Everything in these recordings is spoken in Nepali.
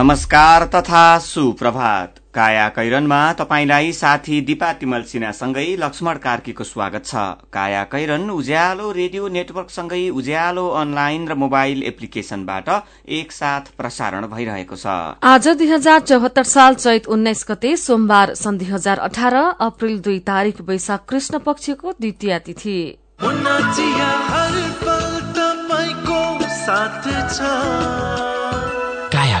नमस्कार तथा सुप्रभात। काया कैरनमा तपाईंलाई साथी दिपा तिमल सिन्हासँगै लक्ष्मण कार्कीको स्वागत छ। काया कैरन उज्यालो रेडियो नेटवर्कसँगै उज्यालो अनलाइन र मोबाइल एप्लिकेशनबाट एकसाथ प्रसारण भइरहेको छ। आज दुई हजार चौहत्तर साल चैत उन्नाइस गते सोमबार सन् दुई हजार अठार अप्रेल दुई तारीक वैशाख कृष्ण पक्षको द्वितीय तिथि।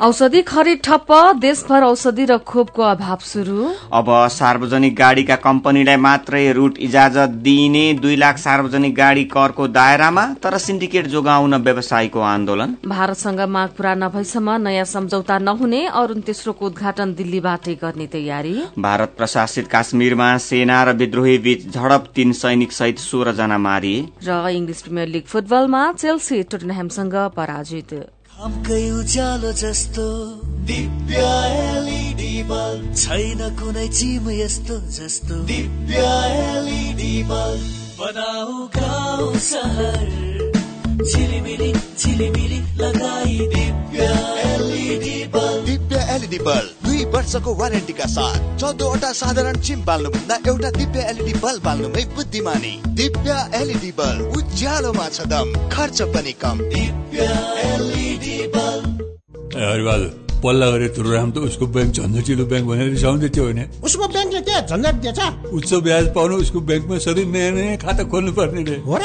औषधि खरिद ठप्प देशभर औषधि र खोपको अभाव शुरू अब सार्वजनिक गाड़ीका कम्पनीलाई मात्रै रूट इजाजत दिइने दुई लाख सार्वजनिक गाड़ी करको दायरामा तर सिन्डिकेट जोगाउन व्यवसायीको आन्दोलन। भारतसँग माग पूरा नभएसम्म नयाँ सम्झौता नहुने अरूण तेस्रोको उद्घाटन दिल्लीबाटै गर्ने तयारी। भारत प्रशासित काश्मीरमा सेना र विद्रोही बीच झडप तीन सैनिक सहित सोह्र जना मारिए। र इङ्ग्लिस प्रिमियर लिग फुटबलमा चेल्सी टोटनह्यामसँग पराजित। घामकै उज्यालो जस्तो। Divya LED bulb. छैन कुनै चिम यस्तो जस्तो। Divya LED bulb. बनाऊ गाउँ सहर। झिलिमिली झिलिमिली लगाई। Divya LED bulb. Divya LED bulb दुई वर्षको वारेन्टीका साथ चौधवटा साधारण चिम बाल्नुभन्दा एउटा दिव्य एलइडी बल्ब बाल्नुमै बुद्धिमानी। दिव्य एलइडी बल्ब उज्यालोमा छ दम खर्च पनि कम। दिव्य बल्ब हरिबहादुर पल्ला गरे तुरुराम त उसको ब्याङ्क झन्झटिलो ब्याङ्क भनेर रिसाउँदै थियो भने उसको ब्याङ्कले के झन्झट दिएछ? उच्च ब्याज पाउनु उसको ब्याङ्कमा सधैँ नयाँ नयाँ खाता खोल्नु पर्ने रे। हो र?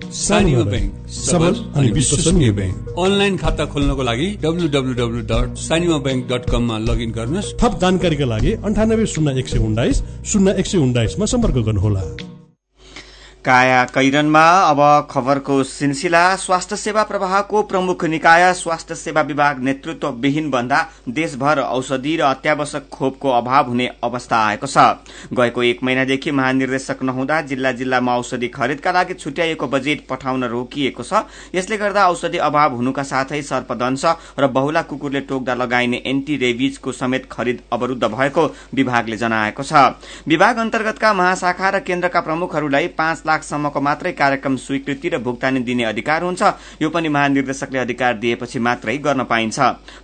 सानिमा ब्याङ्क सबल अनि विश्वसनीय ब्याङ्क अनलाइन खाता खोल्नको लागि W W W dot Sanima bank dot कममा लगइन गर्नुहोस् थप जानकारीका लागि अन्ठानब्बे शून्य एक सय उन्नाइस शून्य एक सय उन्नाइसमा सम्पर्क गर्नुहोला काया कैरनमा अब खबरको सिलसिला स्वास्थ्य सेवा प्रवाहको प्रमुख निकाय स्वास्थ्य सेवा विभाग नेतृत्व विहीन भन्दा देशभर औषधि र अत्यावश्यक खोपको अभाव हुने अवस्था आएको छ। गएको एक महिनादेखि महानिर्देशक नहुँदा जिल्ला जिल्लामा औषधि खरिदका लागि छुट्याइएको बजेट पठाउन रोकिएको छ। यसले गर्दा औषधि अभाव हुनुका साथै सर्पदंश र बहुला कुकुरले टोक्दा लगाइने एन्टी रेबिजको समेत खरिद अवरूद्ध भएको विभागले जनाएको छ। विभाग अन्तर्गतका महाशाखा र केन्द्रका प्रमुखहरूलाई पाँच लाखसम्मको मात्रै कार्यक्रम स्वीकृति र भुक्तानी दिने अधिकार हुन्छ। यो पनि महानिर्देशकले अधिकार दिएपछि मात्रै गर्न पाइन्छ।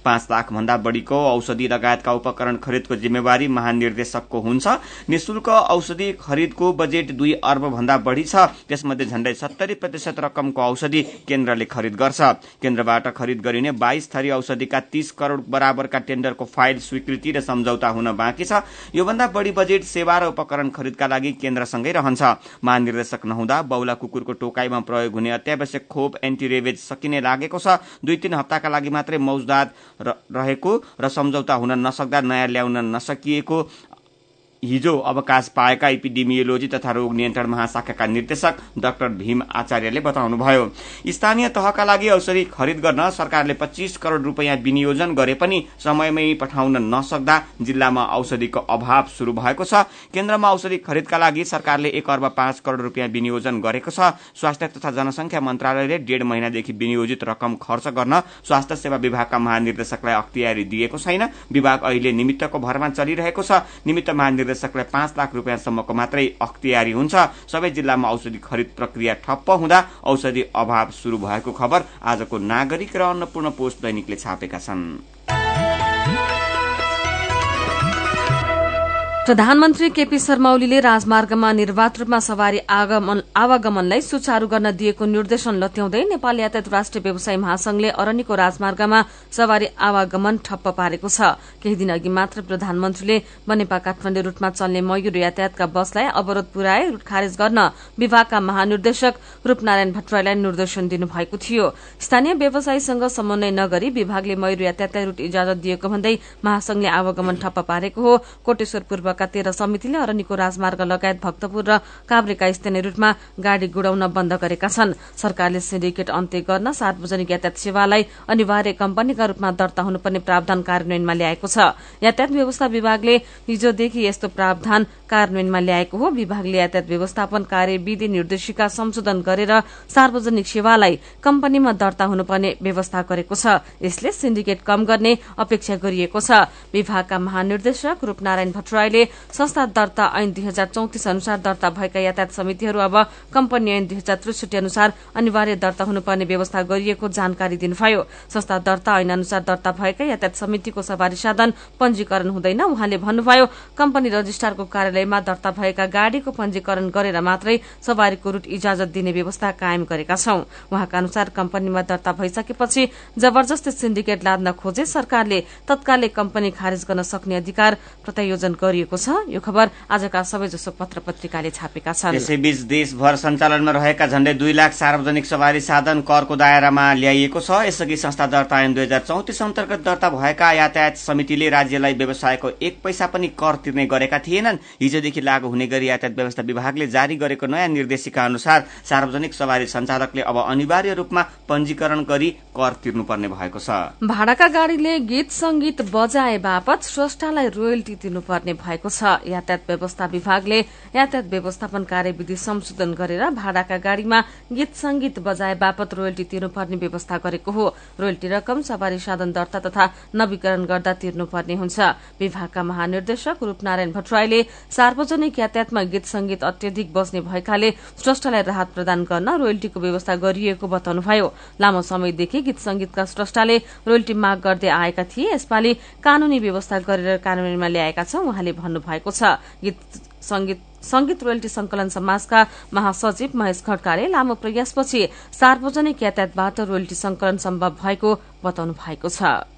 पाँच लाख भन्दा बढ़ीको औषधि लगायतका उपकरण खरिदको जिम्मेवारी महानिर्देशकको हुन्छ। निशुल्क औषधि खरिदको बजेट दुई अर्ब भन्दा बढ़ी छ। त्यसमध्ये झण्डै सत्तरी प्रतिशत रकमको औषधि केन्द्रले खरिद गर्छ। केन्द्रबाट खरिद गरिने बाइस थरी औषधिका तीस करोड़ बराबरका टेण्डरको फाइल स्वीकृति र सम्झौता हुन बाँकी छ। योभन्दा बढ़ी बजेट सेवा र उपकरण खरिदका लागि केन्द्रसँगै रहन्छ। महानिर्देशक नहुँदा बौला कुकुरको टोकाईमा प्रयोग हुने अत्यावश्यक खोप एन्टीरेबेज सकिने लागेको छ। दुई तीन हप्ताका लागि मात्रै मौजदात रहेको र सम्झौता हुन नसक्दा नयाँ ल्याउन नसकिएको हिजो अवकाश पाएका इपिडेमियोलोजी तथा रोग नियन्त्रण महाशाखाका निर्देशक डाक्टर भीम आचार्यले बताउनुभयो। स्थानीय तहका लागि औषधि खरिद गर्न सरकारले पच्चीस करोड़ रूपियाँ विनियोजन गरे पनि समयमै पठाउन नसक्दा जिल्लामा औषधिको अभाव शुरू भएको छ। केन्द्रमा औषधि खरिदका लागि सरकारले एक अर्ब पाँच करोड़ रूपियाँ विनियोजन गरेको छ। स्वास्थ्य तथा जनसंख्या मन्त्रालयले डेढ महिनादेखि विनियोजित रकम खर्च गर्न स्वास्थ्य सेवा विभागका महानिर्देशकलाई अख्तियारी दिएको छैन। विभाग अहिले निमित्तको भरमा चलिरहेको छ। निमित्त निर्देशकलाई पाँच लाख रुपियाँसम्मको मात्रै अख्तियारी हुन्छ। सबै जिल्लामा औषधि खरिद प्रक्रिया ठप्प हुँदा औषधि अभाव शुरू भएको खबर आजको नागरिक र अन्नपूर्ण पोस्ट दैनिकले छापेका छन्। प्रधानमन्त्री केपी शर्मा ओलीले राजमार्गमा निर्वाध रूपमा सवारी आवागमनलाई सुचारू गर्न दिएको निर्देशन लत्याउँदै नेपाल यातायात राष्ट्रिय व्यवसायी महासंघले अरण्यको राजमार्गमा सवारी आवागमन ठप्प पारेको छ। केही दिन अघि मात्र प्रधानमन्त्रीले बनेपा काठमाण्डु रूटमा चल्ने मयूर यातायातका बसलाई अवरोध पुर्याए रूट खारेज गर्न विभागका महानिर्देशक रूपनारायण भट्टराईलाई निर्देशन दिनुभएको थियो। स्थानीय व्यवसायीसँग समन्वय नगरी विभागले मयूर यातायातलाई रूट इजाजत दिएको भन्दै महासंघले आवागमन ठप्प पारेको हो। कोटेश्वर पूर्व तहका तेह्र समितिले अरनिको राजमार्ग लगायत भक्तपुर र काभ्रेका स्थानीय रूटमा गाड़ी गुडाउन बन्द गरेका छन्। सरकारले सिन्डिकेट अन्त्य गर्न सार्वजनिक यातायात सेवालाई अनिवार्य कम्पनीका रूपमा दर्ता हुनुपर्ने प्रावधान कार्यान्वयनमा ल्याएको छ। यातायात व्यवस्था विभागले हिजोदेखि यस्तो प्रावधान कार्यान्वयनमा ल्याएको हो। विभागले यातायात व्यवस्थापन कार्यविधि निर्देशिका संशोधन गरेर सार्वजनिक सेवालाई कम्पनीमा दर्ता हुनुपर्ने व्यवस्था गरेको छ। यसले सिन्डिकेट कम गर्ने अपेक्षा गरिएको छ। विभागका महानिर्देशक रूपनारायण भट्टराईले संस्था दर्ता ऐन दुई हजार चौतिस अनुसार दर्ता भएका यातायात समितिहरू अब कम्पनी ऐन दुई हजार त्रिसठी अनुसार अनिवार्य दर्ता हुनुपर्ने व्यवस्था गरिएको जानकारी दिनुभयो। संस्था दर्ता ऐन अनुसार दर्ता भएका यातायात समितिको सवारी साधन पञ्जीकरण हुँदैन। उहाँले भन्नुभयो कम्पनी रजिस्ट्रारको कार्यालयमा दर्ता भएका गाड़ीको पञ्जीकरण गरेर मात्रै सवारीको रूट इजाजत दिने व्यवस्था कायम गरेका छौं। उहाँका अनुसार कम्पनीमा दर्ता भइसकेपछि जबरजस्ती सिन्डिकेट लाद्न खोजे सरकारले तत्कालै कम्पनी खारेज गर्न सक्ने अधिकार प्रत्यायोजन गरिएको छ। यो खबर आजका सबैजसो पत्र पत्रिकाले छापेका छन्। यसैबीच देशभर सञ्चालनमा रहेका झण्डै दुई लाख सार्वजनिक सवारी साधन करको दायरामा ल्याइएको छ। यसअघि संस्था दर्ता ऐन दुई हजार चौतिस अन्तर्गत दर्ता भएका यातायात समितिले राज्यलाई व्यवसायको एक पैसा पनि कर तिर्ने गरेका थिएनन्। हिजोदेखि लागू हुने गरी यातायात व्यवस्था विभागले जारी गरेको नयाँ निर्देशिका अनुसार सार्वजनिक सवारी सञ्चालकले अब अनिवार्य रूपमा पञ्जीकरण गरी कर तिर्नुपर्ने भएको छ। भाडाका गाड़ीले गीत संगीत बजाए बापत स्रष्टालाई रोयल्टी तिर्नुपर्ने भएको छ। यातायात व्यवस्था विभागले यातायात व्यवस्थापन कार्यविधि संशोधन गरेर भाडाका गाड़ीमा गीत संगीत बजाए बापत रोयल्टी तिर्नुपर्ने व्यवस्था गरेको हो। रोयल्टी रकम सवारी साधन दर्ता तथा नवीकरण गर्दा तिर्नुपर्ने हुन्छ। विभागका महानिर्देशक रूपनारायण भट्टराईले सार्वजनिक यातायातमा गीत संगीत अत्यधिक बस्ने भएकाले स्रष्टालाई राहत प्रदान गर्न रोयल्टीको व्यवस्था गरिएको बताउनुभयो। लामो समयदेखि गीत संगीतका स्रष्टाले रोयल्टी माग गर्दै आएका थिए। यसपालि कानूनी व्यवस्था गरेर कार्यान्वयनमा ल्याएका छौं। उहाँले भन्नुभएको छ। गीत संगीत संगीत रोयल्टी संकलन समाजका महासचिव महेश खड्काले लामो प्रयासपछि सार्वजनिक यातायातबाट रोयल्टी संकलन सम्भव भएको बताउनु भएको छ।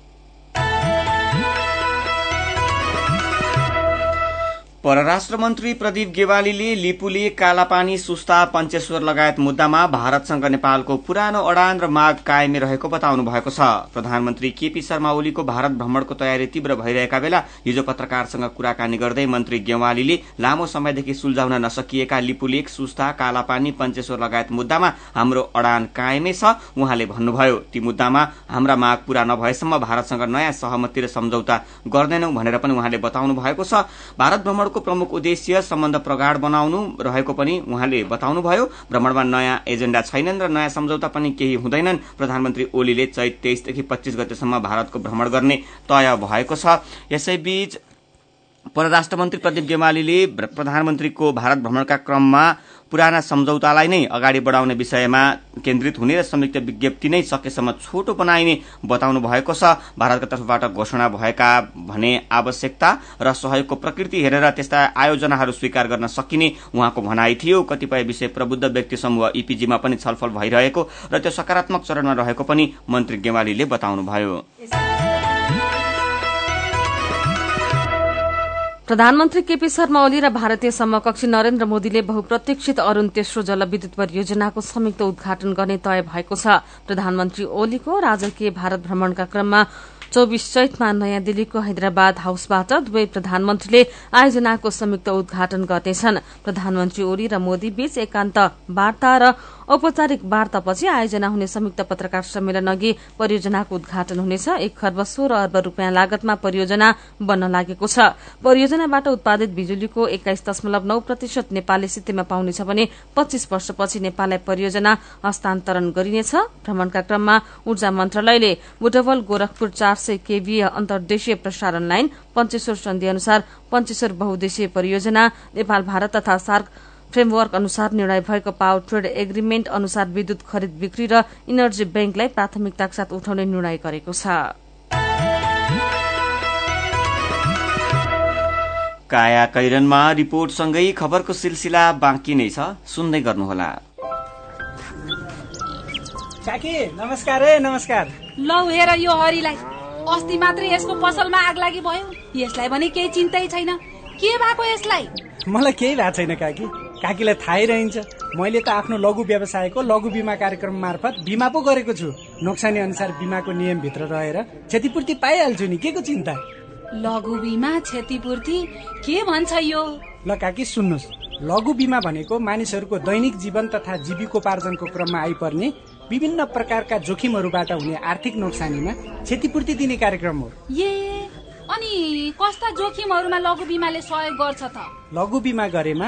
परराष्ट्र मन्त्री प्रदीप गेवालीले लिपुले कालापानी सुस्ता पञ्चेश्वर लगायत मुद्दामा भारतसँग नेपालको पुरानो अडान र माग कायमै रहेको बताउनु भएको छ। प्रधानमन्त्री केपी शर्मा ओलीको भारत भ्रमणको तयारी तीव्र भइरहेका बेला हिजो पत्रकारसँग कुराकानी गर्दै मन्त्री गेवालीले लामो समयदेखि सुल्झाउन नसकिएका लिपुलेक सुस्ता कालापानी पञ्चेश्वर लगायत मुद्दामा हाम्रो अडान कायमै छ उहाँले भन्नुभयो ती मुद्दामा हाम्रा माग पूरा नभएसम्म भारतसँग नयाँ सहमति र सम्झौता गर्दैनौ भनेर पनि उहाँले बताउनु भएको छ। भारत भ्रमण भ्रमणको प्रमुख उद्देश्य सम्बन्ध प्रगाढ़ बनाउनु रहेको पनि उहाँले बताउनुभयो। भ्रमणमा नयाँ एजेण्डा छैनन् र नयाँ सम्झौता पनि केही हुँदैनन्। प्रधानमन्त्री ओलीले चैत तेइसदेखि पच्चीस गतेसम्म भारतको भ्रमण गर्ने तय भएको छ। यसैबीच परराष्ट्र मन्त्री प्रदीप गेवालीले प्रधानमन्त्रीको भारत भ्रमणका क्रममा पुराना सम्झौतालाई नै अगाडि बढाउने विषयमा केन्द्रित हुने र संयुक्त विज्ञप्ति नै सकेसम्म छोटो बनाइने बताउनु भएको छ। भारतको तर्फबाट घोषणा भएका भने आवश्यकता र सहयोगको प्रकृति हेरेर त्यस्ता आयोजनाहरू स्वीकार गर्न सकिने उहाँको भनाइ थियो। कतिपय विषय प्रबुद्ध व्यक्ति समूह इपिजीमा पनि छलफल भइरहेको र त्यो सकारात्मक चरणमा रहेको पनि मन्त्री गेवालीले बताउनुभयो। प्रधानमन्त्री केपी शर्मा ओली र भारतीय समकक्षी नरेन्द्र मोदीले बहुप्रतीक्षित अरूण तेस्रो जलविद्युत परियोजनाको संयुक्त उद्घाटन गर्ने तय भएको छ। प्रधानमन्त्री ओलीको राजकीय भारत भ्रमणका क्रममा चौबिस चैतमा नयाँ दिल्लीको हैदराबाद हाउसबाट दुवै प्रधानमन्त्रीले आयोजनाको संयुक्त उद्घाटन गर्नेछन्। प्रधानमन्त्री ओली र मोदी बीच एकान्त वार्ता र औपचारिक वार्तापछि आयोजना हुने संयुक्त पत्रकार सम्मेलन अघि परियोजनाको उद्घाटन हुनेछ। एक खर्ब सोह्र अर्ब रूपियाँ लागतमा परियोजना बन्न लागेको छ। परियोजनाबाट उत्पादित बिजुलीको एक्काइस दशमलव नौ प्रतिशत नेपालले सित्तैमा पाउनेछ भने पच्चीस वर्षपछि नेपाललाई परियोजना हस्तान्तरण गरिनेछ। भ्रमणका क्रममा ऊर्जा मन्त्रालयले बुटवल गोरखपुर चार सय केवीय अन्तर्देशीय प्रसारण लाइन पञ्चेश्वर सन्धि अनुसार पञ्चेश्वर बहुद्देशीय परियोजना नेपाल भारत तथा सार्क फ्रेमवर्क अनुसार निर्णय भएको पावर ट्रेड एग्रिमेन्ट अनुसार विद्युत खरिद बिक्री र इनर्जी ब्याङ्कलाई प्राथमिकताका साथ उठाउने निर्णय गरेको छ। काया कैरनमा रिपोर्टसँगै खबरको सिलसिला बाँकी नै छ। सुन्दै गर्नुहोला। काकी नमस्कार है नमस्कार। लौ हेर यो हरिलाई। अस्ति मात्रै यसको पसलमा आग लागि भयो। यसलाई भने केही चिन्तै छैन। के भएको यसलाई? मलाई केही भएको छैन काकी। काकीलाई थाहै रहन्छ। मैले त आफ्नो लघु व्यवसायको लघु बिमा कार्यक्रम मार्फत बिमा पो गरेको छु। नोक्सानी अनुसार बिमाको नियमभित्र रहेर क्षतिपूर्ति पाइहाल्छु नि। के को चिन्ता? लघु बिमा क्षतिपूर्ति? के भन्छ यो? ल काकी सुन्नुहोस्। लघु बिमा भनेको मानिसहरूको दैनिक जीवन तथा जीविकोपार्जनको क्रममा आइपर्ने विभिन्न प्रकारका जोखिमहरूबाट हुने आर्थिक नोक्सानीमा क्षतिपूर्ति दिने कार्यक्रम हो। ए अनि कस्ता जोखिमहरूमा लघु बिमाले सहयोग गर्छ त? लघु बिमा गरेमा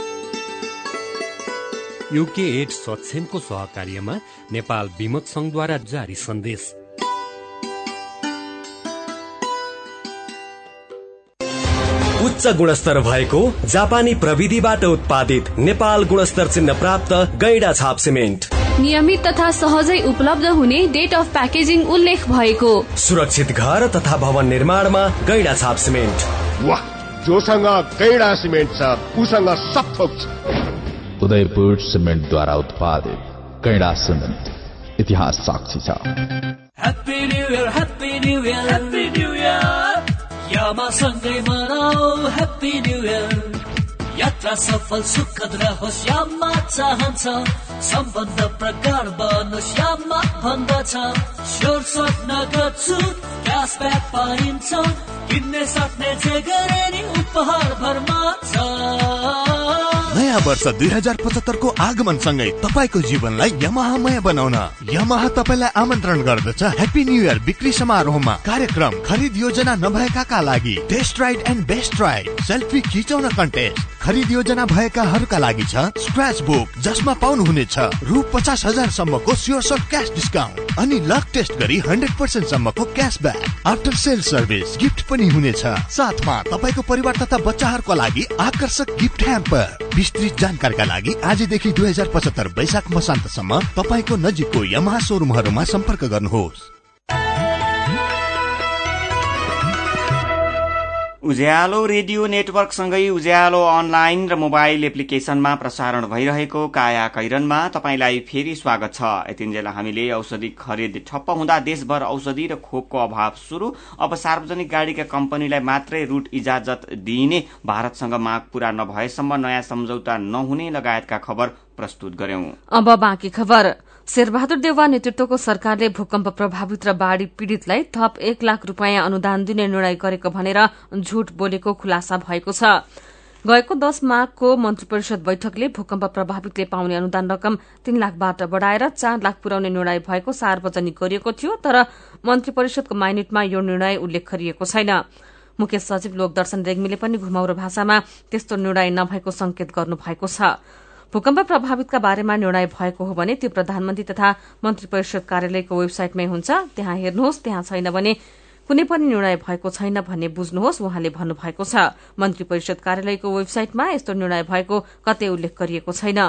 युके एड सक्षमको सहकार्यमा नेपाल विमक संघद्वारा जारी सन्देश। उच्च गुणस्तर भएको जापानी प्रविधिबाट उत्पादित नेपाल गुणस्तर चिन्ह प्राप्त गैडा छाप सिमेन्ट। नियमित तथा सहजै उपलब्ध हुने डेट अफ प्याकेजिङ उल्लेख भएको। सुरक्षित घर तथा भवन निर्माणमा गैडा छाप सिमेन्ट। वाह जोसँग गैडा सिमेन्ट छ उसँग सब थोक छ। उदयपुर सिमेन्टद्वारा उत्पादित कैडा सिमेन्ट इतिहास साक्षी छ। यात्रा सफल सुखद रहोस् यामा चाहन्छ सम्बन्ध प्रगाढ बनोस् यामा भन्दछ स्योर स्वप्न गर्छु क्यासब्याक पाइन्छ किन्ने सक्ने जे गरे नि उपहार भरमा छ। नयाँ वर्ष दुई हजार पचहत्तरको आगमनसँगै तपाईँको जीवनलाई यमाहामय बनाउन। यमाहा तपाईँलाई आमन्त्रण गर्दछ ह्याप्पी न्यू इयर बिक्री समारोहमा। कार्यक्रम खरिद योजना नभएकाका लागि। Test ride and best ride selfie खिचाउन कन्टेस्ट खरिद योजना भएकाहरूका लागि छ स्क्रच बुक जसमा पाउनुहुनेछ रु पचास हजार सम्मको स्योर क्यास डिस्काउन्ट अनि लक टेस्ट गरी हन्ड्रेड पर्सेन्ट सम्मको cashback after sale service gift पनि हुनेछ। साथमा तपाईँको परिवार तथा बच्चाहरूको लागि आकर्षक गिफ्ट ह्याम्पर विस्तृत जानकारीका लागि आजदेखि दुई हजार पचहत्तर वैशाख मसान्तसम्म तपाईँको नजिकको यमहा सोरुमहरूमा सम्पर्क गर्नुहोस्। उज्यालो रेडियो नेटवर्कसँगै उज्यालो अनलाइन र मोबाइल एप्लिकेशनमा प्रसारण भइरहेको काया कैरनमा तपाईँलाई फेरि स्वागत छ। यतिन्जेल हामीले औषधि खरिद ठप्प हुँदा देशभर औषधि र खोपको अभाव शुरू अब सार्वजनिक गाड़ीका कम्पनीलाई मात्रै रूट इजाजत दिइने भारतसँग माग पूरा नभएसम्म नयाँ सम्झौता नहुने लगायतका खबर प्रस्तुत गर्यौं। शेरबहादुर देउवा नेतृत्वको सरकारले भूकम्प प्रभावित र बाढ़ी पीड़ितलाई थप एक लाख रूपियाँ अनुदान दिने निर्णय गरेको भनेर झूट बोलेको खुलासा भएको छ। गएको दश माघको मन्त्री परिषद बैठकले भूकम्प प्रभावितले पाउने अनुदान रकम तीन लाखबाट बढ़ाएर चार लाख पुर्याउने निर्णय भएको सार्वजनिक गरिएको थियो तर मन्त्री परिषदको माइनेटमा यो निर्णय उल्लेख गरिएको छैन। मुख्य सचिव लोकदर्शन रेग्मीले पनि घुमाउरो भाषामा त्यस्तो निर्णय नभएको संकेत गर्नु भएको छ। भूकम्प प्रभावितका बारेमा निर्णय भएको हो भने त्यो प्रधानमन्त्री तथा मन्त्री परिषद कार्यालयको वेबसाइटमै हुन्छ। त्यहाँ हेर्नुहोस् त्यहाँ छैन भने कुनै पनि निर्णय भएको छैन भन्ने बुझ्नुहोस् उहाँले भन्नुभएको छ। मन्त्री परिषद कार्यालयको वेबसाइटमा यस्तो निर्णय भएको कतै उल्लेख गरिएको छैन।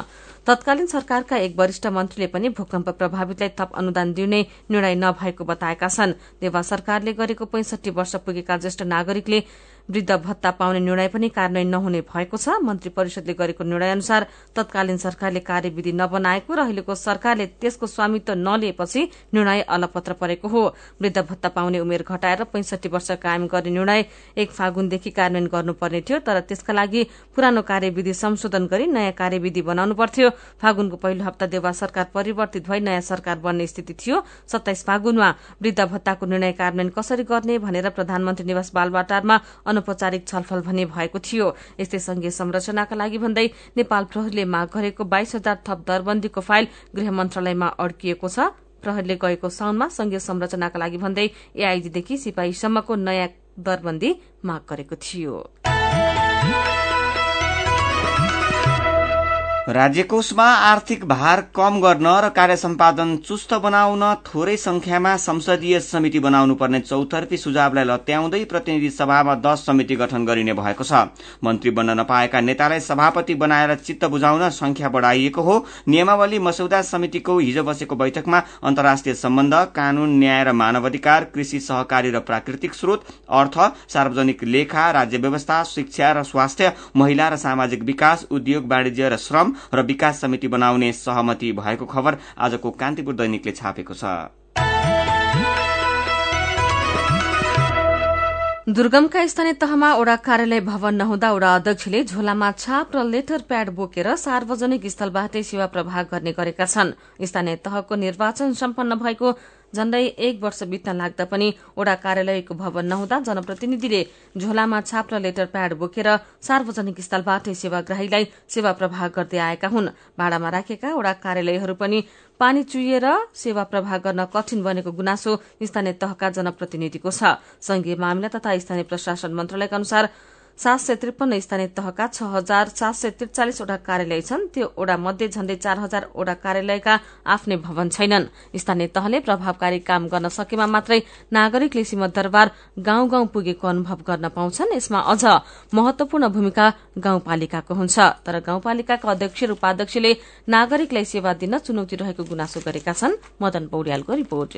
तत्कालीन सरकारका एक वरिष्ठ मन्त्रीले पनि भूकम्प प्रभावितलाई थप अनुदान दिने निर्णय नभएको बताएका छन्। देवा सरकारले गरेको पैंसठी वर्ष पुगेका ज्येष्ठ नागरिकले वृद्ध भत्ता पाउने निर्णय पनि कार्यान्वयन नहुने भएको छ। मन्त्री परिषदले गरेको निर्णय अनुसार तत्कालीन सरकारले कार्यविधि नबनाएको र अहिलेको सरकारले त्यसको स्वामित्व नलिएपछि निर्णय अलपत्र परेको हो। वृद्ध भत्ता पाउने उमेर घटाएर पैंसठी वर्ष कायम गर्ने निर्णय एक फागुनदेखि कार्यान्वयन गर्नुपर्ने थियो तर त्यसका लागि पुरानो कार्यविधि संशोधन गरी नयाँ कार्यविधि बनाउनु पर्थ्यो। फागुनको पहिलो हप्ता देवा सरकार परिवर्तित भई नयाँ सरकार बन्ने स्थिति थियो। सत्ताइस फागुनमा वृद्ध भत्ताको निर्णय कार्यान्वयन कसरी गर्ने भनेर प्रधानमन्त्री निवास बालवाटारमा अनौपचारिक छलफल भने भएको थियो। यस्तै संघीय संरचनाका लागि भन्दै नेपाल प्रहरीले माग गरेको बाइस हजार थप दरबन्दीको फाइल गृह मन्त्रालयमा अड्किएको छ। प्रहरीले गएको साउनमा संघीय संरचनाका लागि भन्दै एआईजीदेखि सिपाहीसम्मको नयाँ दरबन्दी माग गरेको थियो। राज्यकोषमा आर्थिक भार कम गर्न र कार्य सम्पादन चुस्त बनाउन थोरै संख्यामा संसदीय समिति बनाउनु पर्ने चौतर्फी सुझावलाई लत्याउँदै प्रतिनिधि सभामा दश समिति गठन गरिने भएको छ। मन्त्री बन्न नपाएका नेतालाई सभापति बनाएर चित्त बुझाउन संख्या बढ़ाइएको हो। नियमावली मसौदा समितिको हिजो बसेको बैठकमा अन्तर्राष्ट्रिय सम्बन्ध कानून न्याय र मानव अधिकार कृषि सहकारी र प्राकृतिक स्रोत अर्थ सार्वजनिक लेखा राज्य व्यवस्था शिक्षा र स्वास्थ्य महिला र सामाजिक विकास उद्योग वाणिज्य र श्रम र विकास समिति बनाउने सहमति भएको खबर आजको कान्तिपुर दैनिकले छापेको छ। दुर्गमका स्थानीय तहमा ओडा कार्यालय भवन नहुँदा ओडा अध्यक्षले झोलामा छाप र लेटर प्याड बोकेर सार्वजनिक स्थलबाटै सेवा प्रवाह गर्ने गरेका छन्। स्थानीय तहको निर्वाचन सम्पन्न भएको झण्डै एक वर्ष बित्न लाग्दा पनि ओडा कार्यालयको भवन नहुँदा जनप्रतिनिधिले झोलामा छाप र लेटर प्याड बोकेर सार्वजनिक स्थलबाटै सेवाग्राहीलाई सेवा प्रवाह गर्दै आएका हुन्। भाडामा राखेका ओडा कार्यालयहरू पनि पानी चुहिएर सेवा प्रवाह गर्न कठिन बनेको गुनासो स्थानीय तहका जनप्रतिनिधिको छ। संघीय मामिला तथा स्थानीय प्रशासन मन्त्रालयका अनुसार सात सय त्रिपन्न स्थानीय तहका छ हजार सात सय त्रिचालिसवटा कार्यालय छन्। त्यो ओडा मध्ये झण्डै चार हजार ओडा कार्यालयका आफ्नै भवन छैनन्। स्थानीय तहले प्रभावकारी काम गर्न सकेमा मात्रै नागरिकले सिंहदरबार गाउँ गाउँ पुगेको अनुभव गर्न पाउँछन्। यसमा अझ महत्वपूर्ण भूमिका गाउँपालिकाको हुन्छ। तर गाउँपालिकाका अध्यक्ष र उपाध्यक्षले नागरिकलाई सेवा दिन चुनौती रहेको गुनासो गरेका छन्। मदन पौड्यालको रिपोर्ट।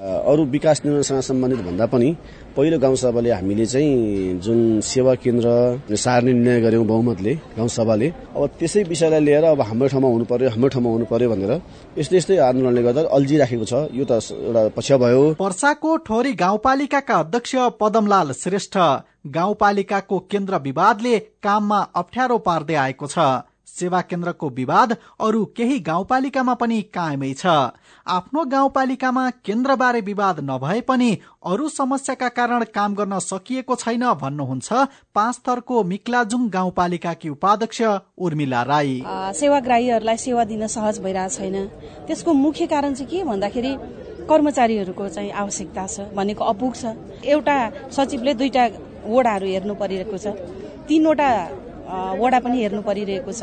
अरू विकास निर्माणसँग सम्बन्धित भन्दा पनि पहिलो गाउँसभाले हामीले चाहिँ जुन सेवा केन्द्र सार्ने निर्णय गर्यौं बहुमतले गाउँसभाले। अब त्यसै विषयलाई लिएर अब हाम्रो ठाउँमा हुनु पर्यो हाम्रो ठाउँमा हुनु पर्यो भनेर यस्तै यस्तै आन्दोलनले गर्दा अल्झिराखेको छ। यो त एउटा पक्ष भयो। पर्साको ठोरी गाउँपालिकाका अध्यक्ष पदमलाल श्रेष्ठ गाउँपालिकाको केन्द्र विवादले काममा अप्ठ्यारो पार्दै आएको छ। सेवा केन्द्रको विवाद अरू केही गाउँपालिकामा पनि कायमै छ। आफ्नो गाउँपालिकामा केन्द्रबारे विवाद नभए पनि अरू समस्याका कारण काम गर्न सकिएको छैन भन्नुहुन्छ पाँच थरको मिक्लाजुङ गाउँपालिकाकी उपाध्यक्ष उर्मिला राई। सेवाग्राहीहरूलाई सेवा दिन सहज भइरहेको छैन। त्यसको मुख्य कारण चाहिँ के भन्दाखेरि कर्मचारीहरूको चाहिँ आवश्यकता छ भनेको अपुग छ। एउटा सचिवले दुईटा वडाहरू हेर्नु परिरहेको छ। तीनवटा वडा पनि हेर्नु परिरहेको छ।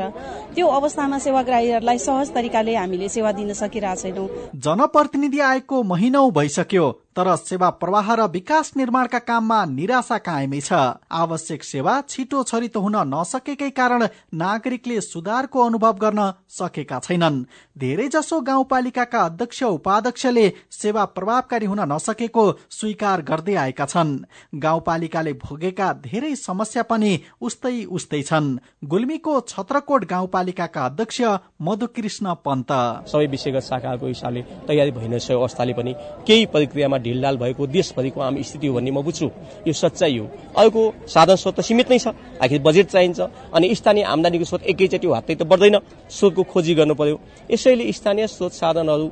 त्यो अवस्थामा सेवाग्राहीहरूलाई सहज तरिकाले हामीले सेवा दिन सकिरहेको छैनौँ जनप्रतिनिधि आएको महिनौ भइसक्यो। तर सेवा प्रवाह र विकास निर्माणका काममा निराशा कायमै छ। आवश्यक सेवा छिटो छरितो हुन नसकेकै कारण नागरिकले सुधारको अनुभव गर्न सकेका छैनन्। धेरै जसो गाउँपालिकाका अध्यक्ष उपाध्यक्षले सेवा प्रभावकारी हुन नसकेको स्वीकार गर्दै आएका छन्। गाउँपालिकाले भोगेका धेरै समस्या पनि उस्तै उस्तै छन्। गुल्मीको छत्रकोट गाउँपालिकाका अध्यक्ष मधुकृष्ण पन्त। सबै विषयगत शाखाको हिसाबले तयारी भइ नसकेको अवस्थाले पनि केही प्रक्रियामा ढिलडाल भएको देशभरिको आम स्थिति हो भन्ने म बुझ्छु। यो सच्चाइ हो। अहिलेको साधन स्रोत त सीमित नै छ। आखिर बजेट चाहिन्छ अनि स्थानीय आमदानीको स्रोत एकैचोटि हात्तै त बढ्दैन। स्रोतको खोजी गर्नु पर्यो। यसैले स्थानीय स्रोत साधनहरू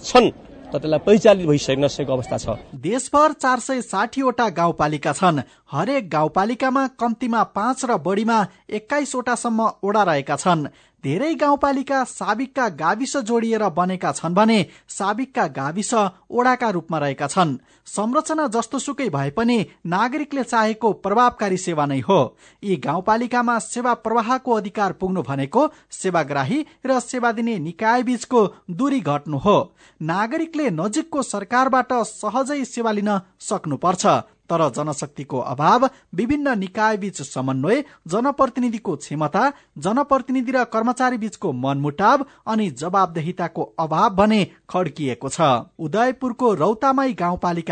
छन् तर त्यसलाई परिचालित भइसकेको नसकेको अवस्था छ। देशभर चार सय साठीवटा गाउँपालिका छन्। हरेक गाउँपालिकामा कम्तीमा पाँच र बढीमा एक्काइसवटासम्म ओडा रहेका छन्। धेरै गाउँपालिका साबिकका गाविस जोडिएर बनेका छन् भने साबिकका गाविस ओडाका रूपमा रहेका छन्। संरचना जस्तो सुकै भए पनि नागरिकले चाहेको प्रभावकारी सेवा नै हो। यी गाउँपालिकामा सेवा प्रवाहको अधिकार पुग्नु भनेको सेवाग्राही र सेवा दिने निकाय बीचको दूरी घट्नु हो। नागरिकले नजिकको सरकारबाट सहजै सेवा लिन सक्नुपर्छ तर जनशक्तिको अभाव विभिन्न निकाय बीच समन्वय जनप्रतिनिधिको क्षमता जनप्रतिनिधि र कर्मचारी बीचको मनमुटाव अनि जवाबदेहिताको अभाव भने खड्किएको छ। उदयपुरको रौतामाई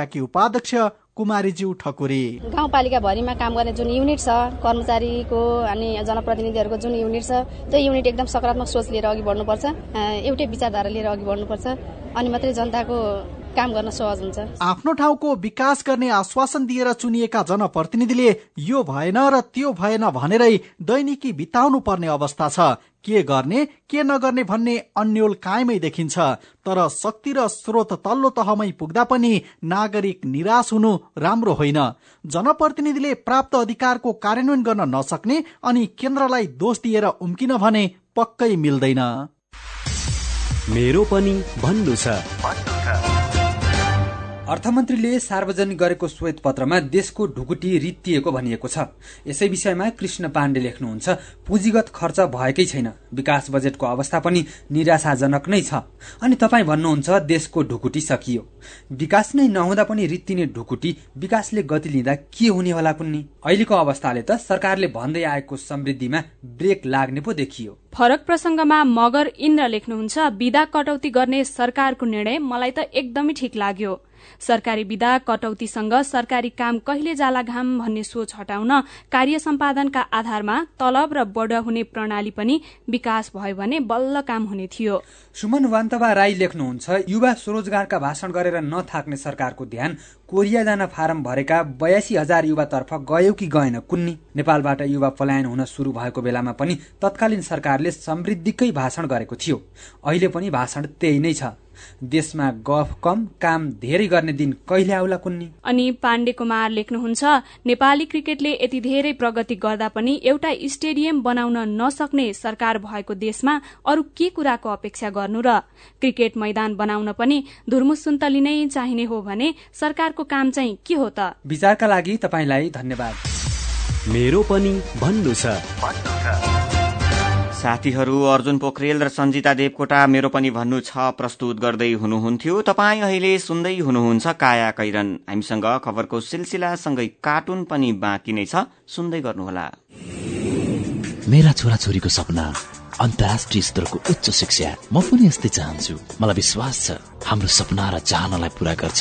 गाउँपालिकाकी उपाध्यक्ष कुमारीज्यू ठकुरी। गाउँपालिका भरिमा काम गर्ने जुन युनिट छ कर्मचारीको अनि जनप्रतिनिधिहरूको जुन युनिट छ त्यो युनिट एकदम सकारात्मक सोच लिएर अघि बढ्नुपर्छ एउटै विचारधारा लिएर अघि बढ्नुपर्छ। अनि मात्रै जनताको काम गर्न सहज हुन्छ। आफ्नो ठाउँको विकास गर्ने आश्वासन दिएर चुनिएका जनप्रतिनिधिले यो भएन र त्यो भएन भनेरै दैनिकी बिताउनु पर्ने अवस्था छ। के गर्ने के नगर्ने भन्ने अन्यल कायमै देखिन्छ। तर शक्ति र स्रोत तल्लो तहमै पुग्दा पनि नागरिक निराश हुनु राम्रो होइन। जनप्रतिनिधिले प्राप्त अधिकारको कार्यान्वयन गर्न नसक्ने अनि केन्द्रलाई दोष दिएर उम्किन भने पक्कै मिल्दैन। मेरो पनि भन्नु छ। अर्थमन्त्रीले सार्वजनिक गरेको श्वेत पत्रमा देशको ढुकुटी रित्तिएको भनिएको छ। यसै विषयमा कृष्ण पाण्डे लेख्नुहुन्छ पुँजीगत खर्च भएकै छैन। विकास बजेटको अवस्था पनि निराशाजनक नै छ। अनि तपाईँ भन्नुहुन्छ देशको ढुकुटी सकियो। विकास नै नहुँदा पनि रित्तिने ढुकुटी विकासले गति लिँदा के हुने होला कुन्नी अहिलेको अवस्थाले त सरकारले भन्दै आएको समृद्धिमा ब्रेक लाग्ने पो देखियो। फरक प्रसंगमा मगर इन्द्र लेख्नुहुन्छ विधा कटौती गर्ने सरकारको निर्णय मलाई त एकदमै ठिक लाग्यो। सरकारी विधा कटौतीसँग सरकारी काम कहिले जाला घाम भन्ने सोच हटाउन कार्य सम्पादनका आधारमा तलब र बढ हुने प्रणाली पनि विकास भयो भने बल्ल काम हुने थियो। सुमन वान्तवा राई लेख्नुहुन्छ युवा स्वरोजगारका भाषण गरेर नथाक्ने सरकारको ध्यान कोरिया जान फारम भरेका बयासी हजार युवातर्फ गयो कि गएन कुन्नी? नेपालबाट युवा पलायन हुन शुरू भएको बेलामा पनि तत्कालीन सरकारले समृद्धिकै भाषण गरेको थियो। अहिले पनि भाषण त्यही नै छ। देशमा गफ कम काम धेरै गर्ने दिन कहिले आउला कुन्नी? अनि पाण्डे कुमार लेख्नुहुन्छ नेपाली क्रिकेटले यति धेरै प्रगति गर्दा पनि एउटा स्टेडियम बनाउन नसक्ने सरकार भएको देशमा अरू के कुराको अपेक्षा गर्नु र क्रिकेट मैदान बनाउन पनि धुर्मुसुन्तली नै चाहिने हो भने सरकारको काम चाहिँ के हो त? विचारका लागि तपाईँलाई धन्यवाद। मेरो पनि भन्नु छ। साथीहरू अर्जुन पोखरेल र सञ्जिता देवकोटा मेरो पनि भन्नु छ प्रस्तुत गर्दै हुनुहुन्थ्यो। तपाईँ अहिले सुन्दै हुनुहुन्छ काया कैरन। हामीसँग खबरको सिलसिलासँगै कार्टुन पनि बाँकी नै छ। सुन्दै गर्नुहोला। मेरा छोराछोरीको सपना अन्तर्राष्ट्रिय स्तरको उच्च शिक्षा। म पनि यस्तै चाहन्छु। मलाई विश्वास छ हाम्रो सपना र चाहनालाई पूरा गर्छ।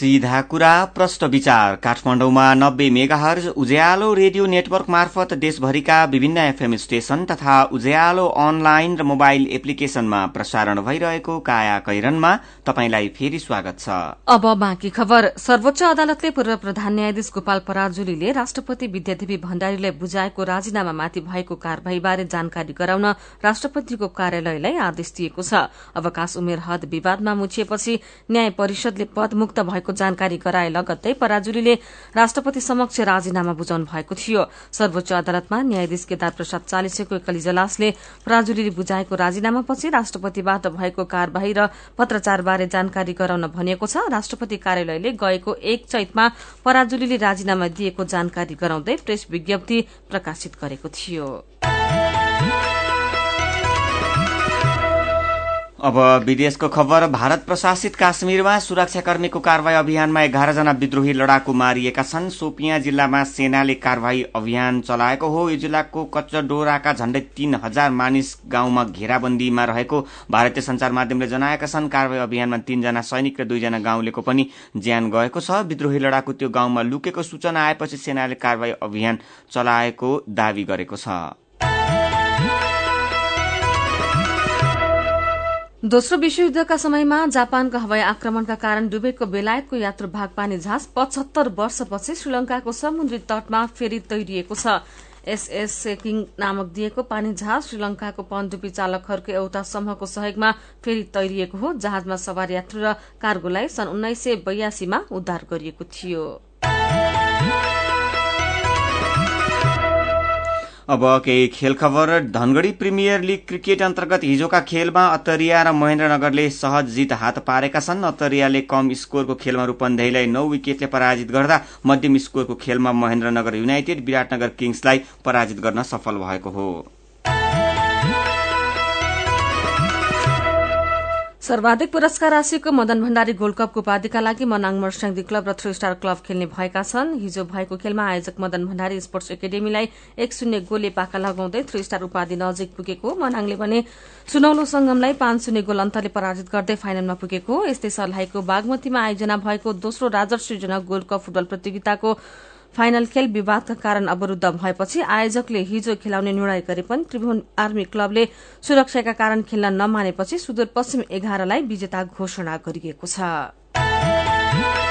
सीधा कुरा प्रष्ट विचार। काठमाडौँमा नब्बे मेगाहर्ज उज्यालो रेडियो नेटवर्क मार्फत देशभरिका विभिन्न एफएम स्टेशन तथा उज्यालो अनलाइन र मोबाइल एप्लिकेशनमा प्रसारण भइरहेको काया कैरनमा तपाईंलाई फेरि स्वागत छ। अब बाँकी खबर। सर्वोच्च अदालतले पूर्व प्रधान न्यायाधीश गोपाल पराजुलीले राष्ट्रपति विद्यादेवी भण्डारीलाई बुझाएको राजीनामामाथि भएको कार्यवाहीबारे जानकारी गराउन राष्ट्रपतिको कार्यालयलाई आदेश दिएको छ। अवकाश उमेर हद विवादमा मुछिएपछि न्याय परिषदले पदमुक्त भएको जानकारी गराए लगत्तै पराजुलीले राष्ट्रपति समक्ष राजीनामा बुझाउनु भएको थियो। सर्वोच्च अदालतमा न्यायाधीश केदार प्रसाद चालिसेको एक इजलासले पराजुलीले बुझाएको राजीनामापछि राष्ट्रपतिबाट भएको कार्यवाही र पत्रचारबारे जानकारी गराउन भनिएको छ। राष्ट्रपति कार्यालयले गएको एक चैतमा पराजुलीले राजीनामा दिएको जानकारी गराउँदै प्रेस विज्ञप्ति प्रकाशित गरेको थियो। अब विदेशको खबर भारत प्रशासित काश्मीरमा सुरक्षाकर्मीको कारवाही अभियानमा एघारजना विद्रोही लडाकु मारिएका छन्। सोपियाँ जिल्लामा सेनाले कारवाही अभियान चलाएको हो। यो जिल्लाको कच्चडोराका झण्डै तीन हजार मानिस गाउँमा घेराबन्दीमा रहेको भारतीय संचार माध्यमले जनाएका छन्। कारवाही अभियानमा तीनजना सैनिक र दुईजना गाउँलेको पनि ज्यान गएको छ। विद्रोही लडाकु त्यो गाउँमा लुकेको सूचना आएपछि सेनाले कारवाही अभियान चलाएको दावी गरेको छ। दोस्रो विश्वयुद्धका समयमा जापानको हवाई आक्रमणका कारण डुबेको बेलायतको यात्रु भागपानी जहाज पचहत्तर वर्षपछि श्रीलंकाको समुद्री तटमा फेरि तैरिएको छ। एसएस सेकिङ नामक दिएको पानी जहाज श्रीलंकाको पनडुब्बी चालकहरूको एउटा समूहको सहयोगमा फेरि तैरिएको हो जहाजमा सवार यात्रु र कार्गोलाई सन् उन्नाइस सय बयासीमा उद्धार गरिएको थियो। अब केही खेल खबर। धनगढ़ी प्रिमियर लीग क्रिकेट अन्तर्गत हिजोका खेलमा अत्तरिया र महेन्द्रनगरले सहज जित हात पारेका छन्। अत्तरियाले कम स्कोरको खेलमा रूपन्देहीलाई नौ विकेटले पराजित गर्दा मध्यम स्कोरको खेलमा महेन्द्रनगर युनाइटेड विराटनगर किङ्सलाई पराजित गर्न सफल भएको हो। सर्वाधिक पुरस्कार राशिको मदन भण्डारी गोल्ड कपको उपाधिका लागि मनाङ मर्स्याङदी क्लब र थ्री स्टार क्लब खेल्ने भएका छन्। हिजो भएको खेलमा आयोजक मदन भण्डारी स्पोर्ट्स एकाडेमीलाई एक शून्य गोलले पाका लगाउँदै थ्री स्टार उपाधि नजिक पुगेको मनाङले भने सुनौलो संगमलाई पाँच शून्य गोल अन्तरले पराजित गर्दै फाइनलमा पुगेको। यस्तै सर्लाहीको बागमतीमा आयोजना भएको दोस्रो Rajarshi Janak gold cup football प्रतियोगिताको फाइनल खेल विवादका कारण अवरूद्ध भएपछि आयोजकले हिजो खेलाउने निर्णय गरे पनि त्रिभुवन आर्मी क्लबले सुरक्षाका कारण खेल्न नमानेपछि सुदूरपश्चिम एघारलाई विजेता घोषणा गरिएको छ।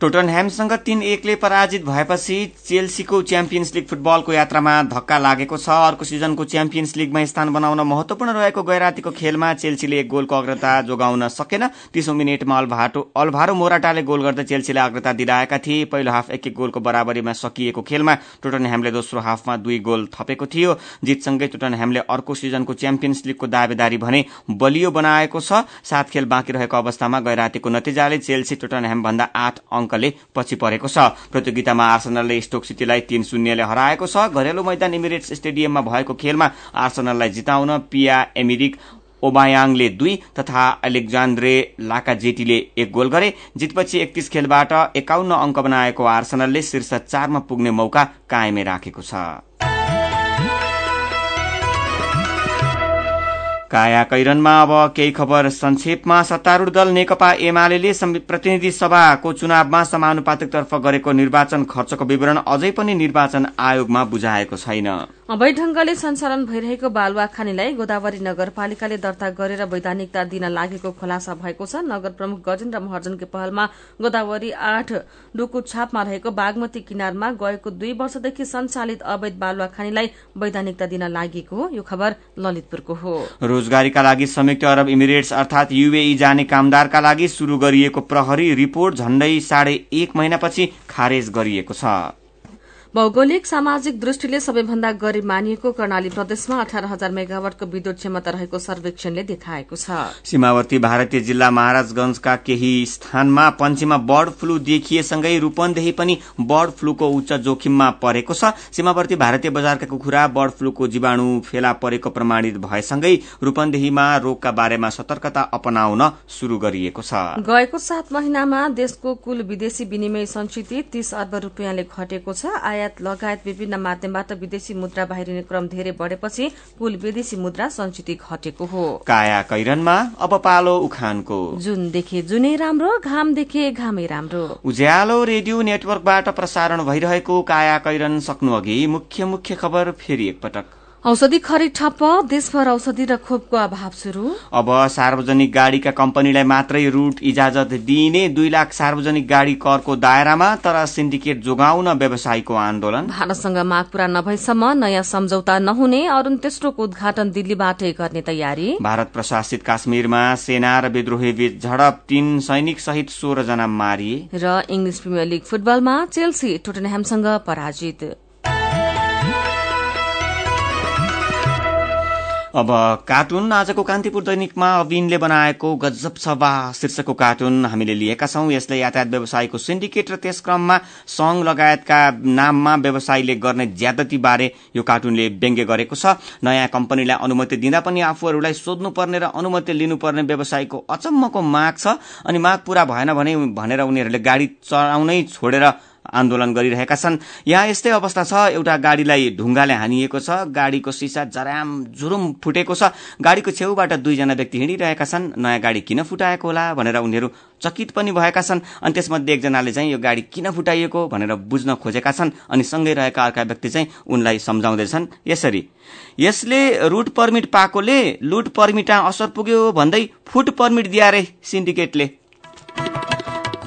टोटनह्यामसँग तीन एकले पराजित भएपछि चेल्सीको च्याम्पियन्स लीग फुटबलको यात्रामा धक्का लागेको छ। अर्को सिजनको च्याम्पियन्स लीगमा स्थान बनाउन महत्वपूर्ण रहेको गैरातीको खेलमा चेल्सीले एक गोलको अग्रता जोगाउन सकेन। तीसौं मिनटमा अल्भाटो अल्भारो मोराटाले गोल गर्दै चेल्सीलाई अग्रता दिलाएका थिए। पहिलो हाफ एक एक गोलको बराबरीमा सकिएको खेलमा टोटनह्यामले दोस्रो हाफमा दुई गोल थपेको थियो। जितसँगै टोटनह्यामले अर्को सिजनको च्याम्पियन्स लीगको दावेदारी भने बलियो बनाएको छ। सात खेल बाँकी रहेको अवस्थामा गैरातीको नतिजाले चेल्सी टोटनह्याम भन्दा आठ अङ्क अङ्कले पछि परेको छ। प्रतियोगितामा आर्सनलले स्टोक सिटीलाई तीन शून्यले हराएको छ। घरेलु मैदान इमिरेट्स स्टेडियममा भएको खेलमा आर्सनललाई जिताउन पिया एमिरिक ओबायाङले दुई तथा अलेक्जान्द्रे लाकाजेटीले एक गोल गरे। जितपछि एकतीस खेलबाट एकाउन्न अङ्क बनाएको आर्सनलले शीर्ष चारमा पुग्ने मौका कायमै राखेको छ। काया कैरनमा अब केही खबर संक्षेपमा। सत्तारूढ़ दल नेकपा एमाले प्रतिनिधि सभाको चुनावमा समानुपातिकतर्फ गरेको निर्वाचन खर्चको विवरण अझै पनि निर्वाचन आयोगमा बुझाएको छैन। अवैध ढंगले सञ्चालन भइरहेको बालुवा खानीलाई गोदावरी नगरपालिकाले दर्ता गरेर वैधानिकता दिन लागेको खुलासा भएको छ। नगर प्रमुख गजेन्द्र महर्जनको पहलमा गोदावरी आठ डुकु छापमा रहेको बागमती किनारमा गएको दुई वर्षदेखि सञ्चालित अवैध बालुवा खानीलाई वैधानिकता दिन लागेको हो। यो खबर ललितपुरको हो। रोजगारीका लागि संयुक्त अरब इमिरेट्स अर्थात युएई जाने कामदारका लागि शुरू गरिएको प्रहरी रिपोर्ट झण्डै साढे एक महिनापछि खारेज गरिएको छ। भौगोलिक सामाजिक दृष्टिले सबैभन्दा गरीब मानिएको कर्णाली प्रदेशमा अठार हजार मेगावाटको विद्युत क्षमता रहेको सर्वेक्षणले देखाएको छ। सीमावर्ती भारतीय जिल्ला महाराजगंजका केही स्थानमा पञ्चीमा बर्ड फ्लू देखिएसँगै रूपन्देही पनि बर्ड फ्लूको उच्च जोखिममा परेको छ। सीमावर्ती भारतीय बजारका कुखुरा बर्ड फ्लूको जीवाणु फेला परेको प्रमाणित भएसँगै रूपन्देहीमा रोगका बारेमा सतर्कता अपनाउन शुरू गरिएको छ। गएको सात महिनामा देशको कुल विदेशी विनिमय संचित तीस अर्ब रूपियाँले घटेको छ। आयात लगायत विभिन्न माध्यमबाट विदेशी मुद्रा बाहिरिने क्रम धेरै बढेपछि कुल विदेशी मुद्रा संचित घटेको हो। काया कैरनमा अब पालो उखानको। जुन देखे जुनै राम्रो घाम देखे घामै राम्रो। उज्यालो रेडियो नेटवर्कबाट प्रसारण भइरहेको काया कैरन सक्नु अघि मुख्य मुख्य खबर फेरि एकपटक। औषधि खरिद ठप्प देशभर औषधि र खोपको अभाव शुरू अब सार्वजनिक गाड़ीका कम्पनीलाई मात्रै रूट इजाजत दिइने दुई लाख सार्वजनिक गाड़ी करको दायरामा तर सिन्डिकेट जोगाउन व्यवसायीको आन्दोलन। भारतसँग माग पूरा नभएसम्म नयाँ सम्झौता नहुने अरूण तेस्रोको उद्घाटन दिल्लीबाटै गर्ने तयारी। भारत प्रशासित काश्मीरमा सेना र विद्रोही बीच झडप तीन सैनिक सहित सोह्र जना मारिए। र इङ्ग्लिस प्रिमियर लिग फुटबलमा चेल्सी टोटनह्यामसँग पराजित। अब कार्टुन आजको कान्तिपुर दैनिकमा अविनले बनाएको गजब सभा। शीर्षकको कार्टुन हामीले लिएका छौं। यसले यातायात व्यवसायको सिन्डिकेट र त्यस क्रममा संघ लगायतका नाममा व्यवसायीले गर्ने ज्यादती बारे यो कार्टुनले व्यङ्ग्य गरेको छ। नयाँ कम्पनीलाई अनुमति दिँदा पनि आफूहरूलाई सोध्नुपर्ने र अनुमति लिनुपर्ने व्यवसायीको अचम्मको माग छ। अनि माग पूरा भएन भने भनेर उनीहरूले गाड़ी चलाउनै छोडेर आन्दोलन गरिरहेका छन्। यहाँ यस्तै अवस्था छ। एउटा गाड़ीलाई ढुङ्गाले हानिएको छ। गाड़ीको सिसा जराम जुरुम फुटेको छ। गाड़ीको छेउबाट दुईजना व्यक्ति हिँडिरहेका छन्। नयाँ गाड़ी किन फुटाएको होला भनेर उनीहरू चकित पनि भएका छन्। अनि त्यसमध्ये एकजनाले चाहिँ यो गाडी किन फुटाइएको भनेर बुझ्न खोजेका छन्। अनि सँगै रहेका अर्का व्यक्ति चाहिँ उनलाई सम्झाउँदैछन् यसरी। यसले रुट पर्मिट पाएकोले लुट पर्मिटमा असर पुग्यो भन्दै फुट पर्मिट दिया रे सिन्डिकेटले।